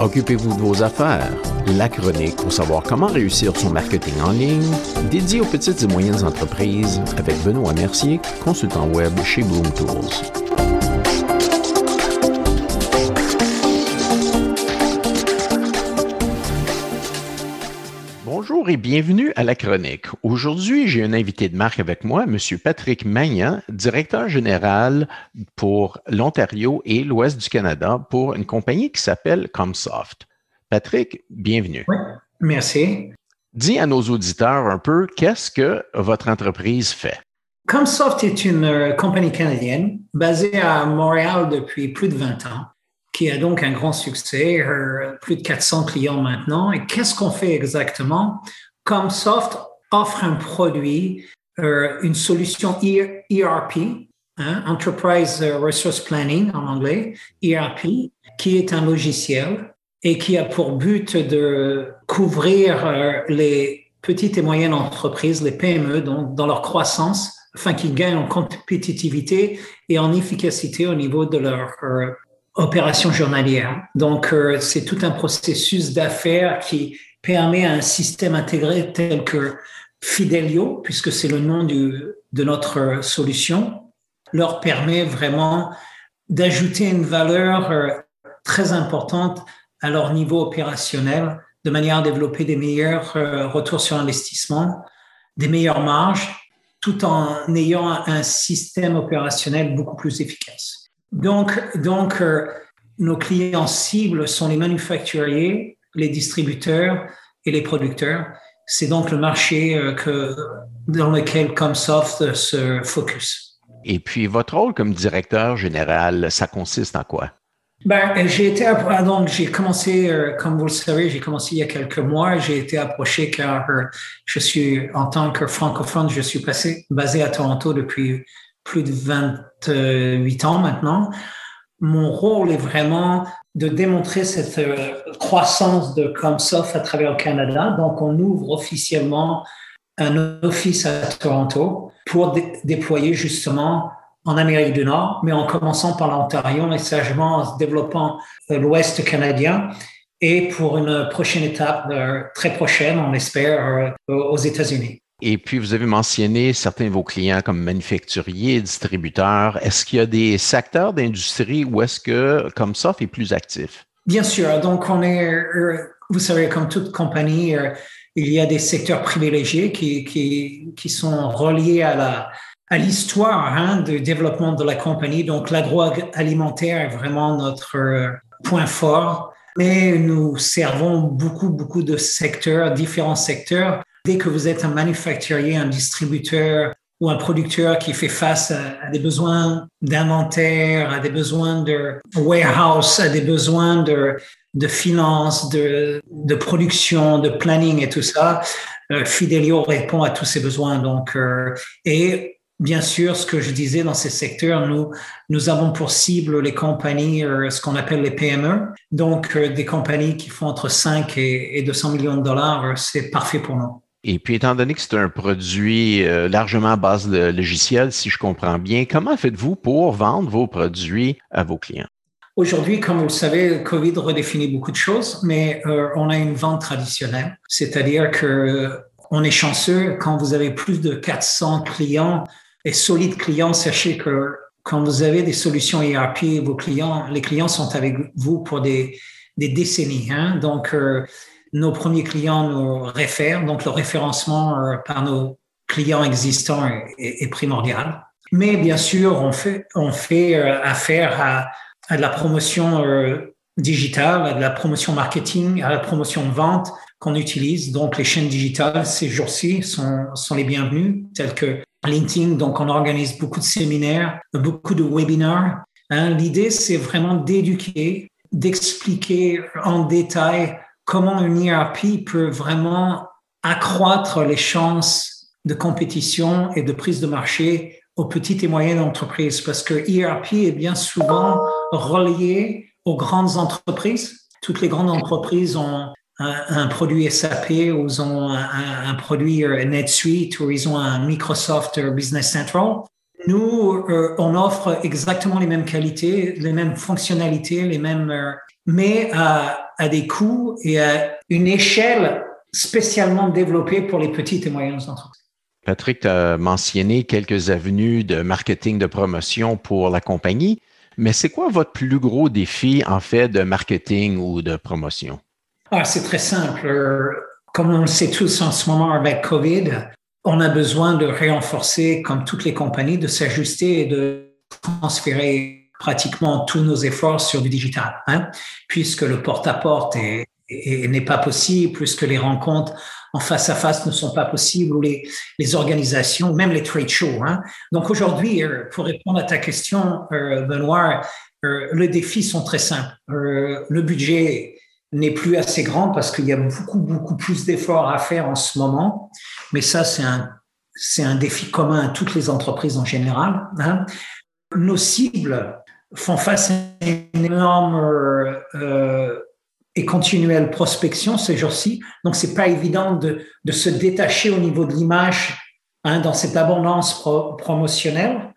Occupez-vous de vos affaires. La chronique pour savoir comment réussir son marketing en ligne, dédié aux petites et moyennes entreprises avec Benoît Mercier, consultant web chez Bloom Tools. Bonjour et bienvenue à la chronique. Aujourd'hui, j'ai un invité de marque avec moi, M. Patrick Magnan, directeur général pour l'Ontario et l'Ouest du Canada pour une compagnie qui s'appelle Comsoft. Patrick, bienvenue. Oui, merci. Dis à nos auditeurs un peu qu'est-ce que votre entreprise fait? Comsoft est une euh, compagnie canadienne basée à Montréal depuis plus de 20 ans qui a donc un grand succès, euh, plus de 400 clients maintenant. Et qu'est-ce qu'on fait exactement? Comsoft offre un produit, euh, une solution ERP, hein, Enterprise Resource Planning en anglais, ERP, qui est un logiciel et qui a pour but de couvrir euh, les petites et moyennes entreprises, les PME, donc dans leur croissance, afin qu'ils gagnent en compétitivité et en efficacité au niveau de leur opération journalière. Donc, euh, c'est tout un processus d'affaires qui permet à un système intégré tel que Fidelio, puisque c'est le nom du, de notre solution, leur permet vraiment d'ajouter une valeur euh, très importante à leur niveau opérationnel, de manière à développer des meilleurs euh, retours sur investissement, des meilleures marges, tout en ayant un système opérationnel beaucoup plus efficace. Donc, donc euh, nos clients cibles sont les manufacturiers, les distributeurs et les producteurs. C'est donc le marché euh, que, dans lequel Comsoft se focus. Et puis, votre rôle comme directeur général, ça consiste en quoi? Ben, j'ai été donc j'ai commencé, euh, comme vous le savez, j'ai commencé il y a quelques mois. J'ai été approché car je suis en tant que francophone, je suis passé, basé à Toronto depuis plus de 28 ans maintenant. Mon rôle est vraiment de démontrer cette euh, croissance de Comsoft à travers le Canada. Donc, on ouvre officiellement un office à Toronto pour déployer justement en Amérique du Nord, mais en commençant par l'Ontario et sagement en développant euh, l'Ouest canadien et pour une prochaine étape euh, très prochaine, on espère, aux États-Unis. Et puis, vous avez mentionné certains de vos clients comme manufacturiers, distributeurs. Est-ce qu'il y a des secteurs d'industrie où est-ce que ça est plus actif? Bien sûr. Donc, on est, euh, vous savez, comme toute compagnie, euh, il y a des secteurs privilégiés qui, sont reliés à l'histoire hein, de développement de la compagnie. Donc, l'agroalimentaire est vraiment notre euh, point fort. Mais nous servons beaucoup, beaucoup de secteurs, différents secteurs Dès que vous êtes un manufacturier, un distributeur ou un producteur qui fait face à, des besoins d'inventaire, à des besoins de warehouse, à des besoins de, de finances, de, production, de planning et tout ça, euh, Fidelio répond à tous ces besoins. Donc, euh, et bien sûr, ce que je disais dans ces secteurs, nous, nous avons pour cible les compagnies, euh, ce qu'on appelle les PME. Donc, des compagnies qui font entre 5 et, et 200 millions de dollars, c'est parfait pour nous. Et puis, étant donné que c'est un produit euh, largement à base de logiciel, si je comprends bien, comment faites-vous pour vendre vos produits à vos clients? Aujourd'hui, comme vous le savez, COVID redéfinit beaucoup de choses, mais euh, on a une vente traditionnelle, c'est-à-dire que euh, on est chanceux quand vous avez plus de 400 clients et solides clients. Sachez que quand vous avez des solutions ERP, vos clients, les clients sont avec vous pour des, décennies. Hein? Donc, nos premiers clients nous réfèrent, donc le référencement euh, par nos clients existants est, primordial. Mais bien sûr, on fait, euh, affaire à, de la promotion euh, digitale, à de la promotion marketing, à la promotion vente qu'on utilise. Donc, les chaînes digitales, ces jours-ci, sont, les bienvenues, telles que LinkedIn. Donc, on organise beaucoup de séminaires, beaucoup de webinars. Hein, L'idée, c'est vraiment d'éduquer, d'expliquer en détail comment une ERP peut vraiment accroître les chances de compétition et de prise de marché aux petites et moyennes entreprises? Parce que ERP est bien souvent relié aux grandes entreprises. Toutes les grandes entreprises ont un, produit SAP ou ils ont un, produit euh, NetSuite ou ils ont un Microsoft Business Central. Nous, euh, on offre exactement les mêmes qualités, les mêmes fonctionnalités, les mêmes, euh, mais à, à des coûts et à une échelle spécialement développée pour les petites et moyennes entreprises. Patrick, tu as mentionné quelques avenues de marketing de promotion pour la compagnie, mais c'est quoi votre plus gros défi en fait de marketing ou de promotion? Ah, c'est très simple. Comme on le sait tous en ce moment avec COVID, on a besoin de renforcer, comme toutes les compagnies, de s'ajuster et de transférer pratiquement tous nos efforts sur du digital, hein, puisque le porte-à-porte n'est pas possible, puisque les rencontres en face à face ne sont pas possibles, ou les, organisations, même les trade shows. Hein. Donc aujourd'hui, euh, pour répondre à ta question, euh, Benoît, euh, les défis sont très simples. le budget n'est plus assez grand parce qu'il y a beaucoup, beaucoup plus d'efforts à faire en ce moment. Mais ça, c'est un, un défi commun à toutes les entreprises en général. Hein. Nos cibles font face à une énorme euh, et continuelle prospection ces jours-ci. Donc, c'est pas évident de, de, se détacher au niveau de l'image hein, dans cette abondance promotionnelle.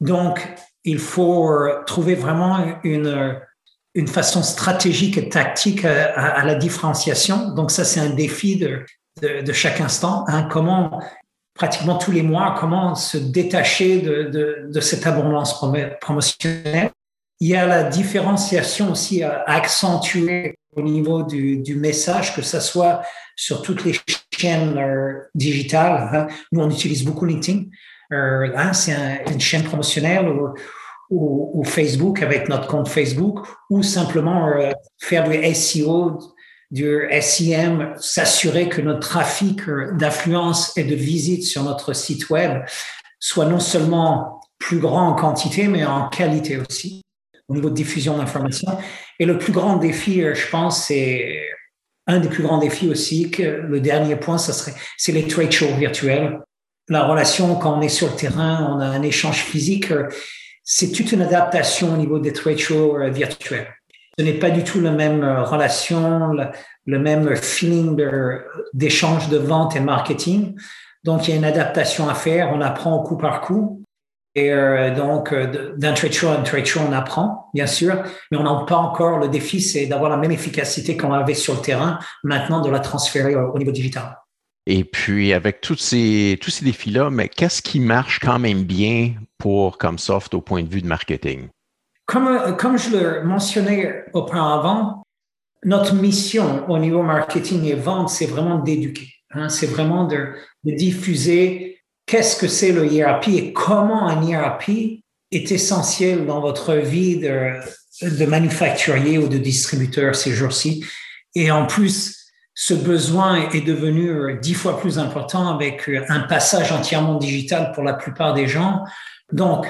Donc, il faut trouver vraiment une, une façon stratégique et tactique à, la différenciation. Donc ça, c'est un défi de, de, chaque instant. Hein. Comment, pratiquement tous les mois, comment se détacher de, de, de cette abondance promotionnelle. Il y a la différenciation aussi à accentuer au niveau du, du message, que ce soit sur toutes les chaînes euh, digitales. Hein. Nous, on utilise beaucoup LinkedIn. Euh, c'est une chaîne promotionnelle ou, Facebook avec notre compte Facebook ou simplement euh, faire du SEO, du SEM, s'assurer que notre trafic euh, d'affluence et de visite sur notre site web soit non seulement plus grand en quantité, mais en qualité aussi, au niveau de diffusion d'informations. Et le plus grand défi, euh, je pense, c'est un des plus grands défis aussi, que le dernier point, ça serait, c'est les trade shows virtuels. La relation, quand on est sur le terrain, on a un échange physique c'est toute une adaptation au niveau des trade shows euh, virtuels. Ce n'est pas du tout la même euh, relation, le, même feeling d'échange de, vente et marketing. Donc, il y a une adaptation à faire. On apprend coup par coup. Et euh, donc, d'un trade show à un trade show, on apprend, bien sûr, mais on n'a pas encore. Le défi, c'est d'avoir la même efficacité qu'on avait sur le terrain, maintenant de la transférer au niveau digital. Et puis, avec tous ces, tous ces défis-là, mais qu'est-ce qui marche quand même bien pour Comsoft au point de vue de marketing? Comme, comme je le mentionnais auparavant, notre mission au niveau marketing et vente, c'est vraiment d'éduquer. Hein, c'est vraiment de, diffuser qu'est-ce que c'est le ERP et comment un ERP est essentiel dans votre vie de, de manufacturier ou de distributeur ces jours-ci. Et en plus, ce besoin est devenu euh, dix fois plus important avec euh, un passage entièrement digital pour la plupart des gens. Donc,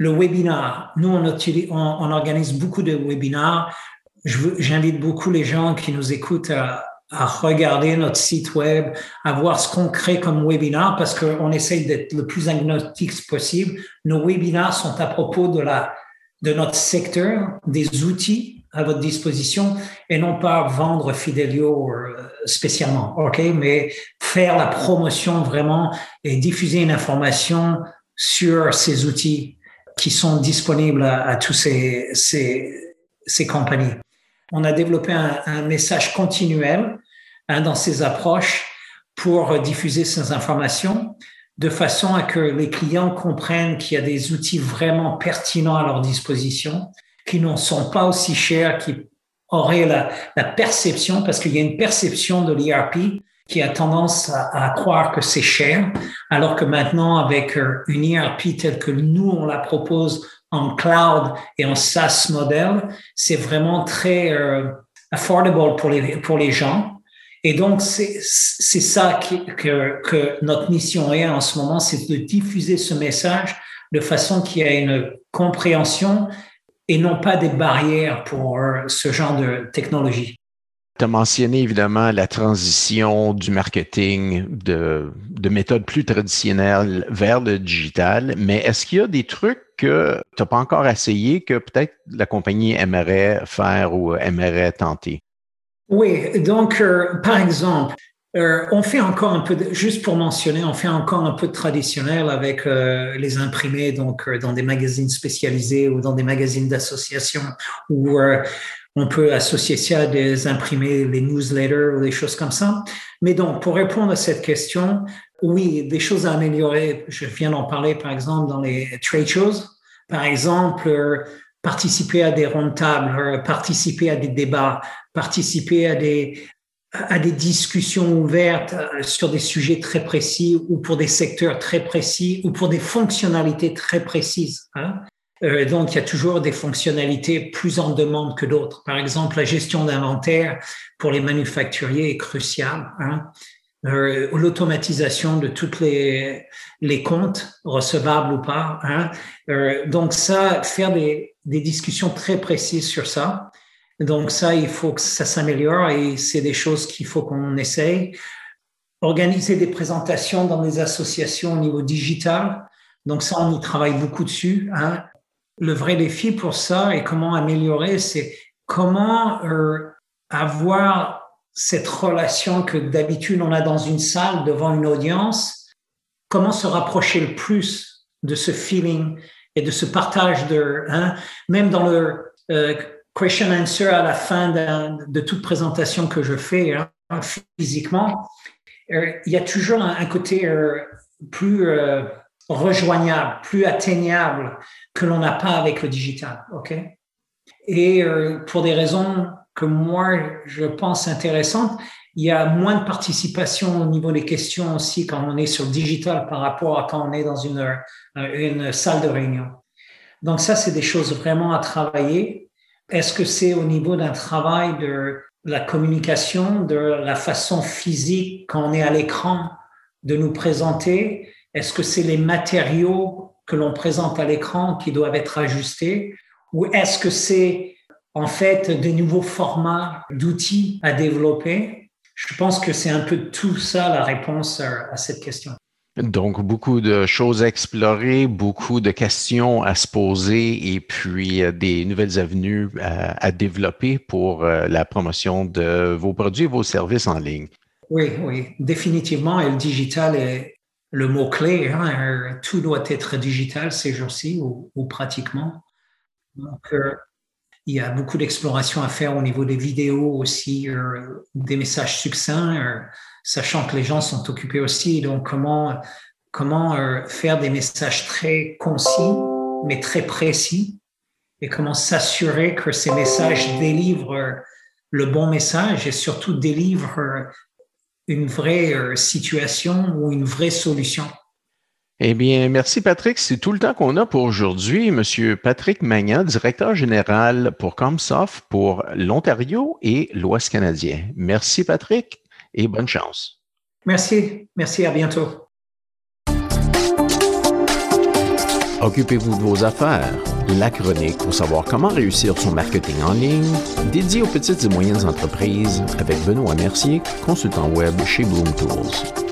le webinar, nous, on, on, organise beaucoup de webinars. J'invite beaucoup les gens qui nous écoutent à, à, regarder notre site web, à voir ce qu'on crée comme webinar parce qu'on essaye d'être le plus agnostique possible. Nos webinars sont à propos de la, de notre secteur, des outils à votre disposition et non pas vendre Fidelio euh, spécialement, ok, mais faire la promotion vraiment et diffuser une information sur ces outils qui sont disponibles à, tous ces, ces, ces, compagnies. On a développé un, un message continuel hein, dans ces approches pour diffuser ces informations de façon à que les clients comprennent qu'il y a des outils vraiment pertinents à leur disposition qui ne sont pas aussi chers, qui auraient la, la perception, parce qu'il y a une perception de l'ERP qui a tendance à, croire que c'est cher, alors que maintenant, avec euh, une ERP telle que nous, on la propose en cloud et en SaaS modèle, c'est vraiment très euh, affordable pour les, pour les gens. Et donc, c'est ça que, que notre mission est en ce moment, c'est de diffuser ce message de façon qu'il y ait une compréhension et non pas des barrières pour euh, ce genre de technologie. Tu as mentionné évidemment la transition du marketing de, de méthodes plus traditionnelles vers le digital, mais est-ce qu'il y a des trucs que tu n'as pas encore essayé que peut-être la compagnie aimerait faire ou aimerait tenter? Oui, donc euh, par exemple, Euh, on fait encore un peu, juste pour mentionner, on fait encore un peu de traditionnel avec euh, les imprimés, donc dans des magazines spécialisés ou dans des magazines d'association, où on peut associer ça à des imprimés, les newsletters ou des choses comme ça. Mais donc, pour répondre à cette question, oui, des choses à améliorer. Je viens d'en parler, par exemple, dans les trade shows. Par exemple, participer à des rondes tables, participer à des débats, participer à des à des discussions ouvertes euh, sur des sujets très précis ou pour des secteurs très précis ou pour des fonctionnalités très précises. Hein. Euh, donc, il y a toujours des fonctionnalités plus en demande que d'autres. Par exemple, la gestion d'inventaire pour les manufacturiers est cruciale. Hein. Euh, l'automatisation de toutes les, les comptes, recevables ou pas. Hein. Euh, donc, ça, faire des, des discussions très précises sur ça. Donc ça, il faut que ça s'améliore et c'est des choses qu'il faut qu'on essaye. Organiser des présentations dans des associations au niveau digital. Donc ça, on y travaille beaucoup dessus. Hein. Le vrai défi pour ça et comment améliorer, c'est comment euh, avoir cette relation que d'habitude on a dans une salle devant une audience. Comment se rapprocher le plus de ce feeling et de ce partage de, hein, même dans le euh, question answer à la fin de, toute présentation que je fais hein, physiquement, euh, il y a toujours un, côté euh, plus rejoignable, plus atteignable que l'on n'a pas avec le digital. ok? Et pour des raisons que moi, je pense intéressantes, il y a moins de participation au niveau des questions aussi quand on est sur le digital par rapport à quand on est dans une, une salle de réunion. Donc ça, c'est des choses vraiment à travailler. Est-ce que c'est au niveau d'un travail de la communication, de la façon physique quand on est à l'écran de nous présenter? Est-ce que c'est les matériaux que l'on présente à l'écran qui doivent être ajustés Ou est-ce que c'est en fait des nouveaux formats d'outils à développer? Je pense que c'est un peu tout ça la réponse à cette question. Donc, beaucoup de choses à explorer, beaucoup de questions à se poser et puis euh, des nouvelles avenues à, développer pour euh, la promotion de vos produits et vos services en ligne. Oui, oui, définitivement. Et le digital est le mot-clé. Hein. Euh, tout doit être digital ces jours-ci ou, pratiquement. Donc, il y a beaucoup d'exploration à faire au niveau des vidéos aussi, des messages succincts sachant que les gens sont occupés aussi. Donc, comment, euh, faire des messages très concis, mais très précis, et comment s'assurer que ces messages délivrent euh, le bon message et surtout délivrent euh, une vraie situation ou une vraie solution. Eh bien, merci Patrick. C'est tout le temps qu'on a pour aujourd'hui. Monsieur Patrick Magnan, directeur général pour Comsoft pour l'Ontario et l'Ouest canadien. Merci Patrick et bonne chance. Merci, merci, à bientôt. Occupez-vous de vos affaires. La chronique pour savoir comment réussir son marketing en ligne, dédié aux petites et moyennes entreprises avec Benoît Mercier, consultant web chez Bloom Tools.